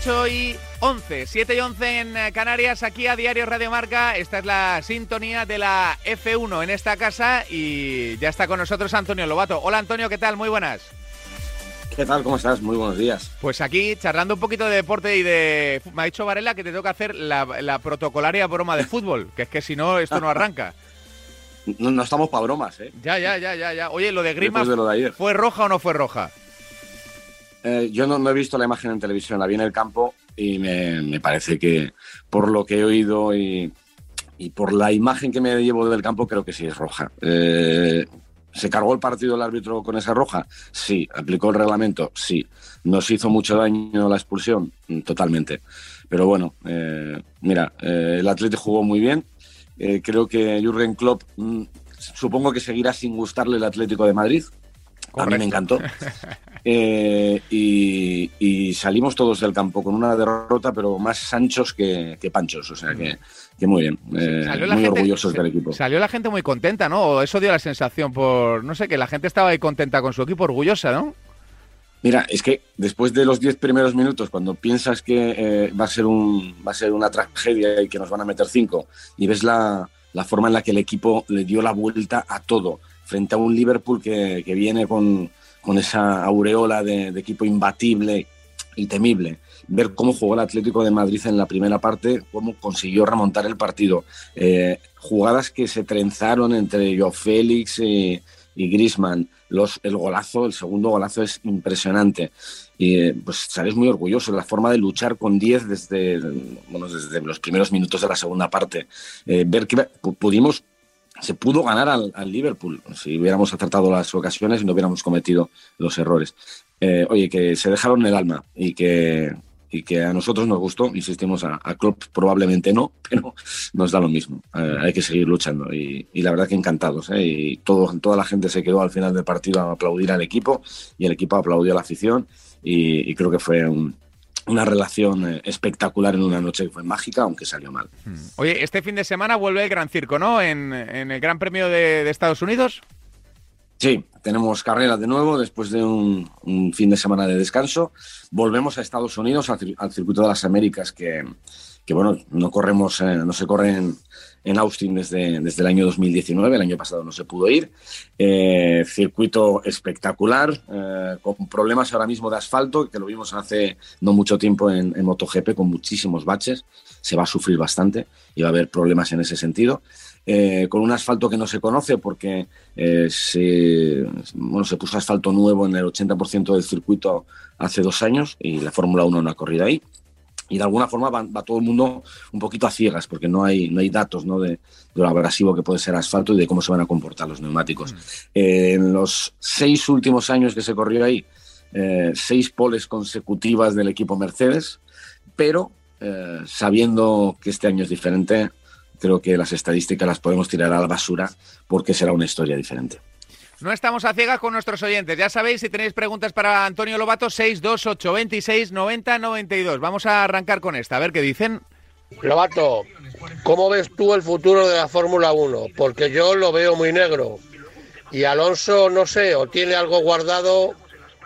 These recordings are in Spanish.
8 y 11, 7 y 11 en eh, Canarias, aquí a Diario Radio Marca. Esta es la sintonía de la F1 en esta casa y ya está con nosotros Antonio Lobato. Hola Antonio, ¿qué tal? Muy buenas. ¿Qué tal? ¿Cómo estás? Muy buenos días. Pues aquí charlando un poquito de deporte y de... Me ha dicho Varela que te toca hacer la, protocolaria broma de fútbol, que es que si no, esto no arranca. No, estamos para bromas, ¿eh? Ya, ya, ya, ya, ya. Oye, lo de Grimas, ¿fue roja o no fue roja? Eh, yo no, he visto la imagen en televisión, la vi en el campo y me, parece que por lo que he oído y, por la imagen que me llevo del campo, creo que sí es roja. Eh, ¿Se cargó el partido el árbitro con esa roja? Sí. ¿Aplicó el reglamento? Sí. ¿Nos hizo mucho daño la expulsión? Mm, totalmente. Pero bueno, eh, mira, el Atlético jugó muy bien. creo que Jürgen Klopp, mm, supongo que seguirá sin gustarle el Atlético de Madrid. A mí me encantó. Eh, y, salimos todos del campo con una derrota, pero más sanchos que, panchos. O sea que, muy bien. Eh, muy orgullosos del equipo. Salió la gente muy contenta, ¿no? Eso dio la sensación por. No sé, que la gente estaba ahí contenta con su equipo, orgullosa, ¿no? Mira, es que después de los 10 primeros minutos, cuando piensas que eh, va, a ser un, va a ser una tragedia y que nos van a meter 5, y ves la, la forma en la que el equipo le dio la vuelta a todo, frente a un Liverpool que, que viene con, con esa aureola de, equipo imbatible y temible. Ver cómo jugó el Atlético de Madrid en la primera parte, cómo consiguió remontar el partido. Eh, jugadas que se trenzaron entre Joe Félix y, y Grisman. El golazo, el segundo golazo es impresionante. Y eh, pues sales muy orgulloso de la forma de luchar con 10 desde, bueno, desde los primeros minutos de la segunda parte. Eh, ver que pudimos se pudo ganar al, Liverpool si hubiéramos acertado las ocasiones y no hubiéramos cometido los errores. Eh, oye, que se dejaron el alma y que, y que a nosotros nos gustó, insistimos, a, a Klopp probablemente no, pero nos da lo mismo. Eh, hay que seguir luchando y, la verdad que encantados. ¿eh? Y todo, toda la gente se quedó al final del partido a aplaudir al equipo y el equipo aplaudió a la afición y creo que fue un, una relación eh, espectacular en una noche que fue mágica, aunque salió mal. Hmm. Oye, este fin de semana vuelve el Gran Circo, ¿no? En, el Gran Premio de, Estados Unidos. Sí, tenemos carrera de nuevo después de un, fin de semana de descanso. Volvemos a Estados Unidos, al, Circuito de las Américas, que, que bueno, no corremos, eh, no se corren en Austin desde, desde el año 2019, el año pasado no se pudo ir. Eh, circuito espectacular, eh, con problemas ahora mismo de asfalto, que lo vimos hace no mucho tiempo en, MotoGP, con muchísimos baches. Se va a sufrir bastante y va a haber problemas en ese sentido. Con un asfalto que no se conoce porque se, bueno, se puso asfalto nuevo en el 80% del circuito hace dos años y la Fórmula 1 no ha corrido ahí y de alguna forma va, todo el mundo un poquito a ciegas porque no hay, no hay datos ¿no? De, lo abrasivo que puede ser asfalto y de cómo se van a comportar los neumáticos. Mm. Eh, en los seis últimos años que se corrió ahí, eh, seis poles consecutivas del equipo Mercedes, pero eh, sabiendo que este año es diferente, creo que las estadísticas las podemos tirar a la basura porque será una historia diferente. No estamos a ciegas con nuestros oyentes. Ya sabéis, si tenéis preguntas para Antonio Lobato, 628 26 90 92. Vamos a arrancar con esta, a ver qué dicen. Lobato, ¿cómo ves tú el futuro de la Fórmula 1? Porque yo lo veo muy negro. Y Alonso, no sé, o tiene algo guardado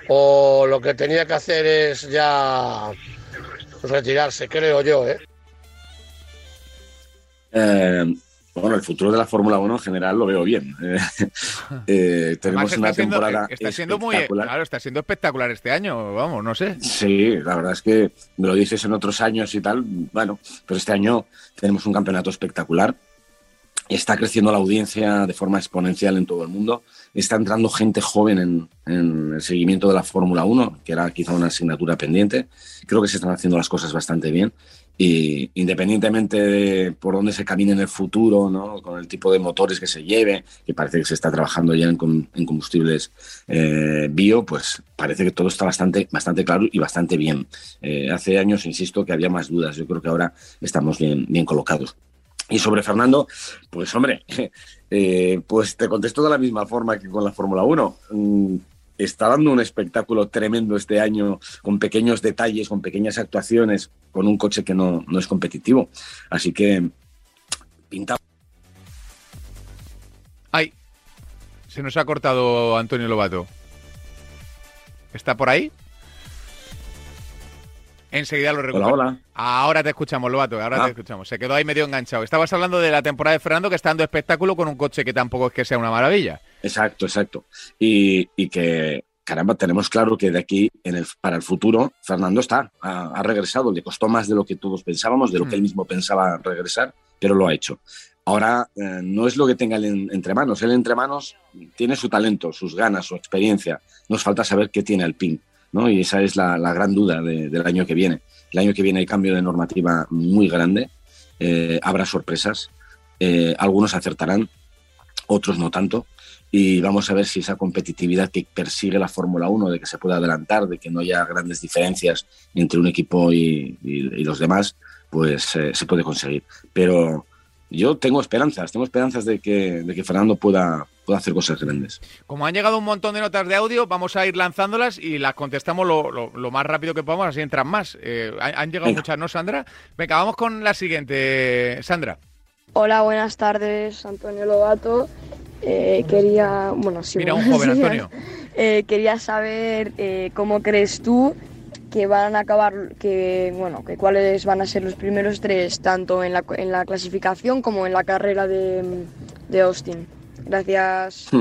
o lo que tenía que hacer es ya retirarse, creo yo, ¿eh? eh bueno, el futuro de la Fórmula 1 en general lo veo bien. Eh, tenemos una temporada. está siendo muy. Claro, está siendo espectacular este año, vamos, no sé. Sí, la verdad es que me lo dices en otros años y tal. Bueno, pero este año tenemos un campeonato espectacular. Está creciendo la audiencia de forma exponencial en todo el mundo. Está entrando gente joven en, el seguimiento de la Fórmula 1, que era quizá una asignatura pendiente. Creo que se están haciendo las cosas bastante bien y independientemente de por dónde se camine en el futuro, ¿no? con el tipo de motores que se lleve, que parece que se está trabajando ya en, combustibles eh, bio, pues parece que todo está bastante, bastante claro y bastante bien. Eh, hace años, insisto, que había más dudas. Yo creo que ahora estamos bien, bien colocados. Y sobre Fernando, pues hombre, eh, pues te contesto de la misma forma que con la Fórmula 1 está dando un espectáculo tremendo este año, con pequeños detalles, con pequeñas actuaciones, con un coche que no, es competitivo. Así que pinta. Ay, se nos ha cortado Antonio Lobato. ¿Está por ahí? Enseguida lo Hola, recuperamos. hola. Ahora te escuchamos, Lobato, ahora Ah. te escuchamos. Se quedó ahí medio enganchado. Estabas hablando de la temporada de Fernando que está dando espectáculo con un coche que tampoco es que sea una maravilla. Exacto, exacto. Y, y que, caramba, tenemos claro que de aquí en el, para el futuro, Fernando está, ha, ha regresado. Le costó más de lo que todos pensábamos, de lo que él mismo pensaba regresar, pero lo ha hecho. Ahora eh, no es lo que tenga él en- entre manos. Él entre manos tiene su talento, sus ganas, su experiencia. Nos falta saber qué tiene Alpine, ¿no? Y esa es la, la gran duda de- del año que viene. El año que viene hay cambio de normativa muy grande, eh, habrá sorpresas, eh, algunos acertarán, otros no tanto, y vamos a ver si esa competitividad que persigue la Fórmula 1, de que se pueda adelantar, de que no haya grandes diferencias entre un equipo y los demás, pues eh, se puede conseguir. Pero yo tengo esperanzas, tengo esperanzas de que, de que Fernando pueda, pueda hacer cosas grandes. Como han llegado un montón de notas de audio, vamos a ir lanzándolas y las contestamos lo, lo- lo más rápido que podamos, así entran más. Eh, han, han llegado Venga. muchas, ¿no, Sandra? Venga, vamos con la siguiente, Sandra. Hola, buenas tardes, Antonio Lobato. Eh, quería, bueno, sí, Mira, un joven. Antonio. Eh, quería saber eh, cómo crees tú que van a acabar, que bueno, que cuáles van a ser los primeros tres, tanto en la, en la clasificación como en la carrera de, de Austin. Gracias.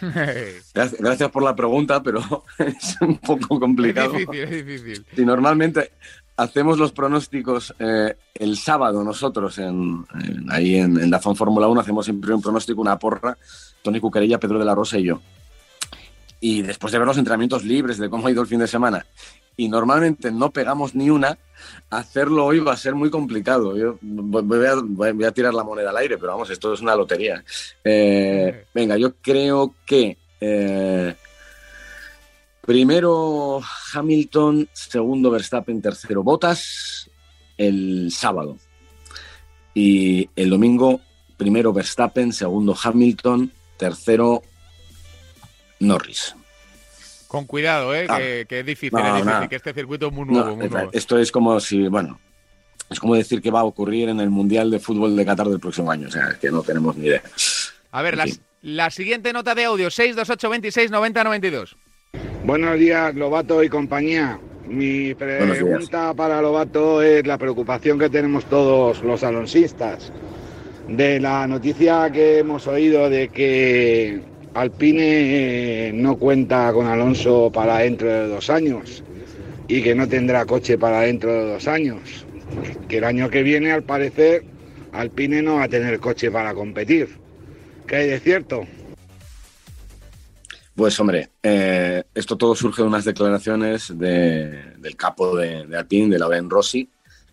Gracias, gracias por la pregunta, pero es un poco es complicado. difícil, es difícil. Si normalmente hacemos los pronósticos eh, el sábado nosotros en, en- ahí en, en Dazón Fórmula 1, hacemos siempre un pronóstico, una porra, Tony Cuquerella, Pedro de la Rosa y yo. Y después de ver los entrenamientos libres, de cómo ha ido el fin de semana, y normalmente no pegamos ni una, hacerlo hoy va a ser muy complicado. Yo voy a, voy tirar la moneda al aire, pero vamos, esto es una lotería. Eh, venga, yo creo que eh, primero Hamilton, segundo Verstappen, tercero Bottas, el sábado. Y el domingo, primero Verstappen, segundo Hamilton, tercero Norris. Con cuidado, ¿eh? Ah. que, que es difícil, No, es difícil, que este circuito es muy No, nuevo, muy nuevo. esto es como si, bueno, es como decir que va a ocurrir en el Mundial de Fútbol de Qatar del próximo año. O sea, es que no tenemos ni idea. A ver, la, siguiente nota de audio, 628 26 90 92. Buenos días, Lobato y compañía. Mi pregunta para Lobato es la preocupación que tenemos todos los alonsistas de la noticia que hemos oído de que Alpine eh, no cuenta con Alonso para dentro de dos años y que no tendrá coche para dentro de dos años. Que el año que viene, al parecer, Alpine no va a tener coche para competir. ¿Qué hay de cierto? Pues hombre, eh, esto todo surge de unas declaraciones de- del capo de, de Alpine, de Lauren Rossi,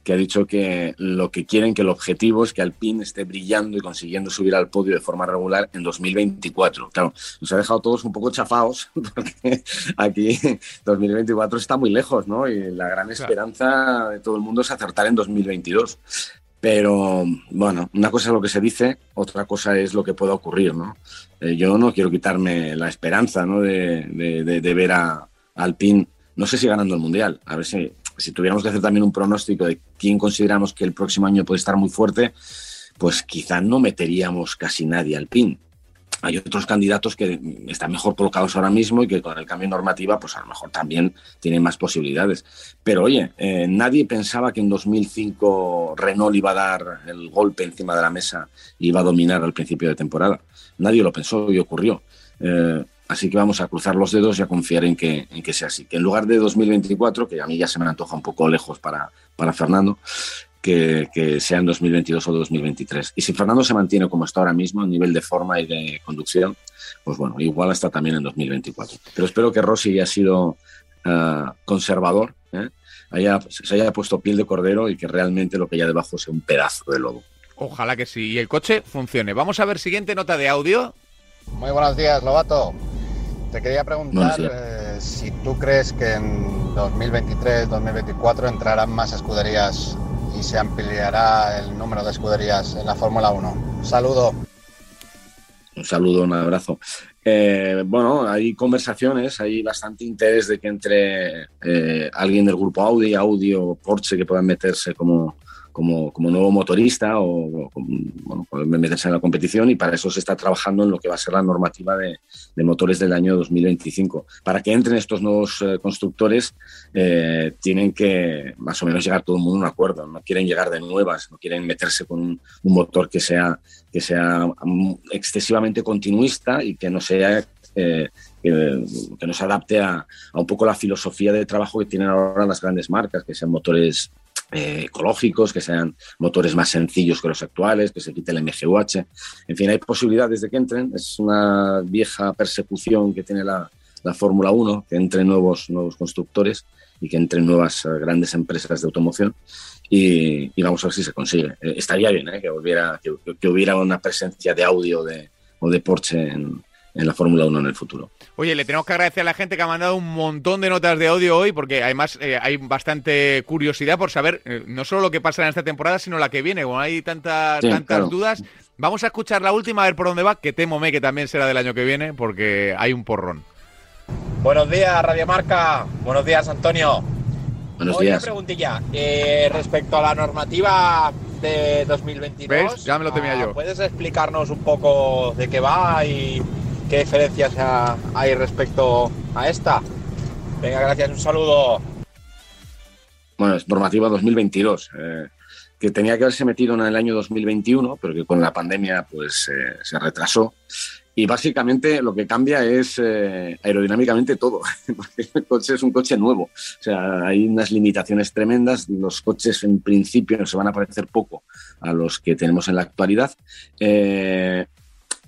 que ha dicho que lo que quieren, que el objetivo es que Alpine esté brillando y consiguiendo subir al podio de forma regular en 2024. Claro, nos ha dejado todos un poco chafados, porque aquí 2024 está muy lejos, ¿no? Y la gran esperanza de todo el mundo es acertar en 2022. Pero bueno, una cosa es lo que se dice, otra cosa es lo que pueda ocurrir, ¿no? Eh, yo no quiero quitarme la esperanza, ¿no? De, de- de- de ver a, a Alpine, no sé si ganando el Mundial, a ver si, si tuviéramos que hacer también un pronóstico de quién consideramos que el próximo año puede estar muy fuerte, pues quizá no meteríamos casi nadie al PIN. Hay otros candidatos que están mejor colocados ahora mismo y que con el cambio de normativa, pues a lo mejor también tienen más posibilidades. Pero oye, eh, nadie pensaba que en 2005 Renault iba a dar el golpe encima de la mesa y iba a dominar al principio de temporada. Nadie lo pensó y ocurrió. Eh, así que vamos a cruzar los dedos y a confiar en que, en que sea así. Que en lugar de 2024, que a mí ya se me antoja un poco lejos para, para Fernando, que, que sea en 2022 o 2023. Y si Fernando se mantiene como está ahora mismo, a nivel de forma y de conducción, pues bueno, igual hasta también en 2024. Pero espero que Rossi haya sido uh, conservador, ¿eh? haya, se haya puesto piel de cordero y que realmente lo que haya debajo sea un pedazo de lobo. Ojalá que sí. Y el coche funcione. Vamos a ver siguiente nota de audio. Muy buenos días, Lobato. Te quería preguntar eh, si tú crees que en 2023-2024 entrarán más escuderías y se ampliará el número de escuderías en la Fórmula 1. Saludo. Un saludo, un abrazo. Eh, bueno, hay conversaciones, hay bastante interés de que entre eh, alguien del grupo Audi, Audi o Porsche que puedan meterse como, como, como nuevo motorista o, bueno, meterse en la competición y para eso se está trabajando en lo que va a ser la normativa de, motores del año 2025. Para que entren estos nuevos eh, constructores eh, tienen que más o menos llegar todo el mundo a un acuerdo, no quieren llegar de nuevas, no quieren meterse con un, motor que sea, que sea mm, excesivamente continuista y que no sea eh, que, que, nos adapte a, un poco la filosofía de trabajo que tienen ahora las grandes marcas, que sean motores eh, ecológicos, que sean motores más sencillos que los actuales, que se quite el MGUH. En fin, hay posibilidades de que entren. Es una vieja persecución que tiene la, la Fórmula 1, que entren nuevos, nuevos constructores y que entren nuevas uh, grandes empresas de automoción. Y, y, vamos a ver si se consigue. Eh, estaría bien ¿eh? que, volviera, que, que, hubiera una presencia de audio de, o de Porsche en, en la Fórmula 1 en el futuro. Oye, le tenemos que agradecer a la gente que ha mandado un montón de notas de audio hoy, porque además eh, hay bastante curiosidad por saber eh, no solo lo que pasa en esta temporada, sino la que viene. Como hay tantas, sí, tantas claro. dudas, vamos a escuchar la última, a ver por dónde va, que temome que también será del año que viene, porque hay un porrón. Buenos días, Radio Marca. Buenos días, Antonio. Buenos Oye, días. preguntilla. Eh, respecto a la normativa de 2022, ¿Ves? Ya me lo temía ah, yo. ¿Puedes explicarnos un poco de qué va y qué diferencias hay respecto a esta? Venga, gracias, un saludo. Bueno, es normativa 2022, eh, que tenía que haberse metido en el año 2021, pero que con la pandemia pues eh, se retrasó. Y básicamente lo que cambia es eh, aerodinámicamente todo. el coche es un coche nuevo. O sea, hay unas limitaciones tremendas. Los coches en principio se van a parecer poco a los que tenemos en la actualidad.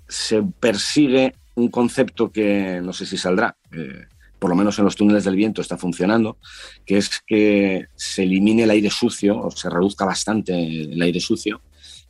Se persigue un concepto que no sé si saldrá. Eh, por lo menos en los túneles del viento está funcionando, que es que se elimine el aire sucio o se reduzca bastante el aire sucio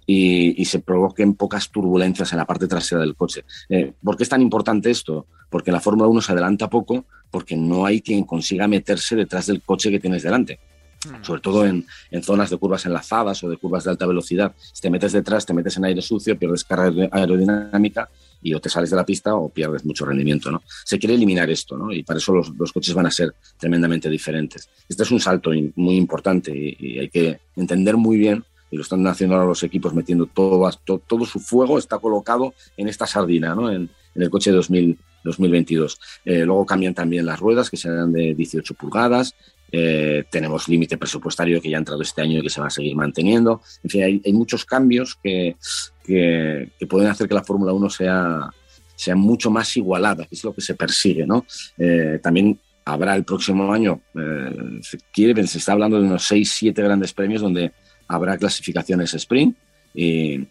y, y, se provoquen pocas turbulencias en la parte trasera del coche. Eh, ¿Por qué es tan importante esto? Porque la Fórmula 1 se adelanta poco porque no hay quien consiga meterse detrás del coche que tienes delante. Mm. Sobre todo en, en, zonas de curvas enlazadas o de curvas de alta velocidad. Si te metes detrás, te metes en aire sucio, pierdes carga aerodinámica y o te sales de la pista o pierdes mucho rendimiento. ¿no? Se quiere eliminar esto ¿no? y para eso los, los, coches van a ser tremendamente diferentes. Este es un salto muy importante y, hay que entender muy bien y lo están haciendo ahora los equipos metiendo todo, todo, su fuego está colocado en esta sardina, ¿no? en, en el coche 2000, 2022. Eh, luego cambian también las ruedas, que serán de 18 pulgadas. Eh, tenemos límite presupuestario que ya ha entrado este año y que se va a seguir manteniendo. En fin, hay, hay muchos cambios que, que, que, pueden hacer que la Fórmula 1 sea, sea mucho más igualada, que es lo que se persigue. ¿no? Eh, también habrá el próximo año, eh, se, quiere, se está hablando de unos 6, 7 grandes premios donde habrá clasificaciones sprint, y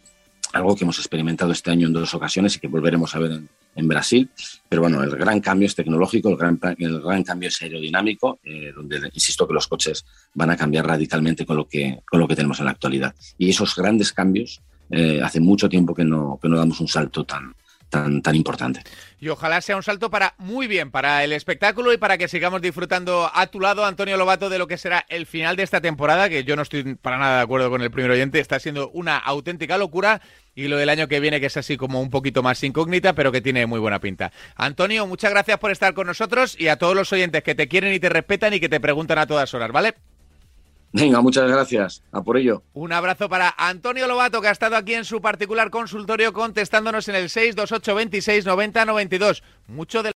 algo que hemos experimentado este año en dos ocasiones y que volveremos a ver en, Brasil. Pero bueno, el gran cambio es tecnológico, el gran, el gran cambio es aerodinámico, eh, donde insisto que los coches van a cambiar radicalmente con lo que, con lo que tenemos en la actualidad. Y esos grandes cambios, eh, hace mucho tiempo que no, que no damos un salto tan, tan, tan importante. Y ojalá sea un salto para muy bien, para el espectáculo y para que sigamos disfrutando a tu lado, Antonio Lobato, de lo que será el final de esta temporada, que yo no estoy para nada de acuerdo con el primer oyente, está siendo una auténtica locura. Y lo del año que viene, que es así como un poquito más incógnita, pero que tiene muy buena pinta. Antonio, muchas gracias por estar con nosotros y a todos los oyentes que te quieren y te respetan y que te preguntan a todas horas, ¿vale? Venga, muchas gracias. A por ello. Un abrazo para Antonio Lobato, que ha estado aquí en su particular consultorio contestándonos en el 628 26 90 92. Mucho de